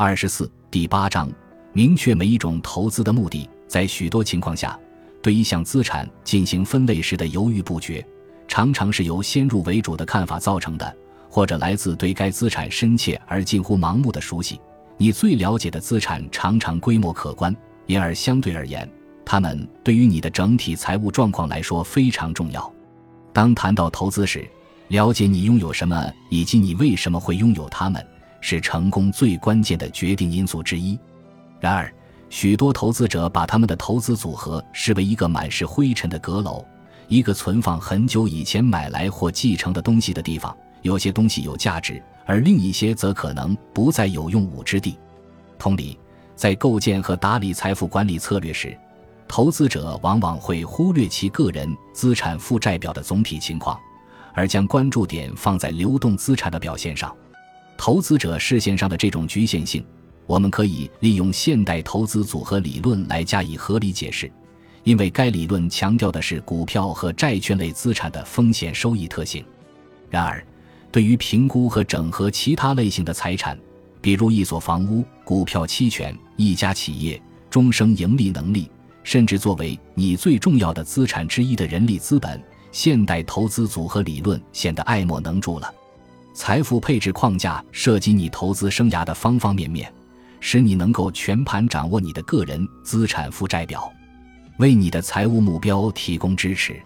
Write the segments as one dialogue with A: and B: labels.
A: 二十四第八章，明确每一种投资的目的。在许多情况下，对一项资产进行分类时的犹豫不决，常常是由先入为主的看法造成的，或者来自对该资产深切而近乎盲目的熟悉。你最了解的资产常常规模可观，因而相对而言，它们对于你的整体财务状况来说非常重要。当谈到投资时，了解你拥有什么以及你为什么会拥有它们。是成功最关键的决定因素之一。然而，许多投资者把他们的投资组合视为一个满是灰尘的阁楼，一个存放很久以前买来或继承的东西的地方。有些东西有价值，而另一些则可能不再有用武之地。同理，在构建和打理财富管理策略时，投资者往往会忽略其个人资产负债表的总体情况，而将关注点放在流动资产的表现上。投资者视线上的这种局限性，我们可以利用现代投资组合理论来加以合理解释，因为该理论强调的是股票和债券类资产的风险收益特性。然而，对于评估和整合其他类型的财产，比如一所房屋、股票期权、一家企业终生盈利能力，甚至作为你最重要的资产之一的人力资本，现代投资组合理论显得爱莫能助了。财富配置框架涉及你投资生涯的方方面面，使你能够全盘掌握你的个人资产负债表，为你的财务目标提供支持。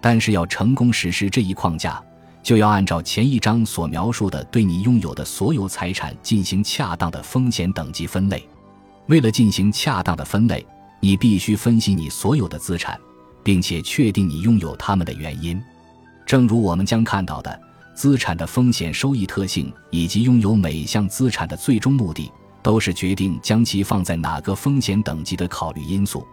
A: 但是，要成功实施这一框架，就要按照前一章所描述的，对你拥有的所有财产进行恰当的风险等级分类。为了进行恰当的分类，你必须分析你所有的资产，并且确定你拥有它们的原因。正如我们将看到的。资产的风险收益特性以及拥有每项资产的最终目的，都是决定将其放在哪个风险等级的考虑因素，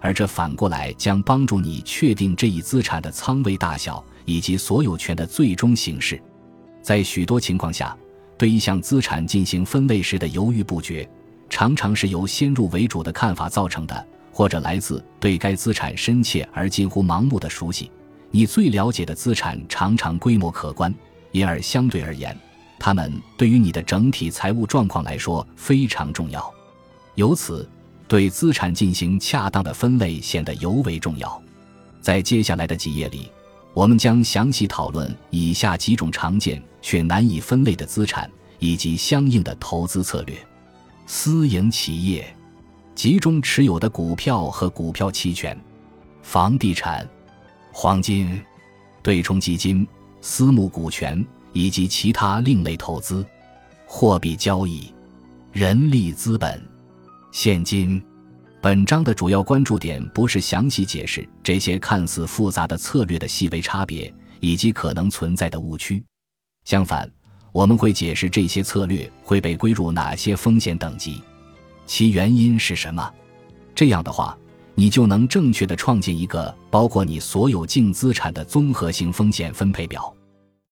A: 而这反过来将帮助你确定这一资产的仓位大小以及所有权的最终形式。在许多情况下，对一项资产进行分类时的犹豫不决，常常是由先入为主的看法造成的，或者来自对该资产深切而近乎盲目的熟悉。你最了解的资产常常规模可观，因而相对而言，它们对于你的整体财务状况来说非常重要。由此，对资产进行恰当的分类显得尤为重要。在接下来的几页里，我们将详细讨论以下几种常见却难以分类的资产以及相应的投资策略：私营企业、集中持有的股票和股票期权、房地产。黄金、对冲基金、私募股权以及其他另类投资、货币交易、人力资本、现金。本章的主要关注点不是详细解释这些看似复杂的策略的细微差别以及可能存在的误区，相反，我们会解释这些策略会被归入哪些风险等级，其原因是什么。这样的话。你就能正确的创建一个包括你所有净资产的综合性风险分配表。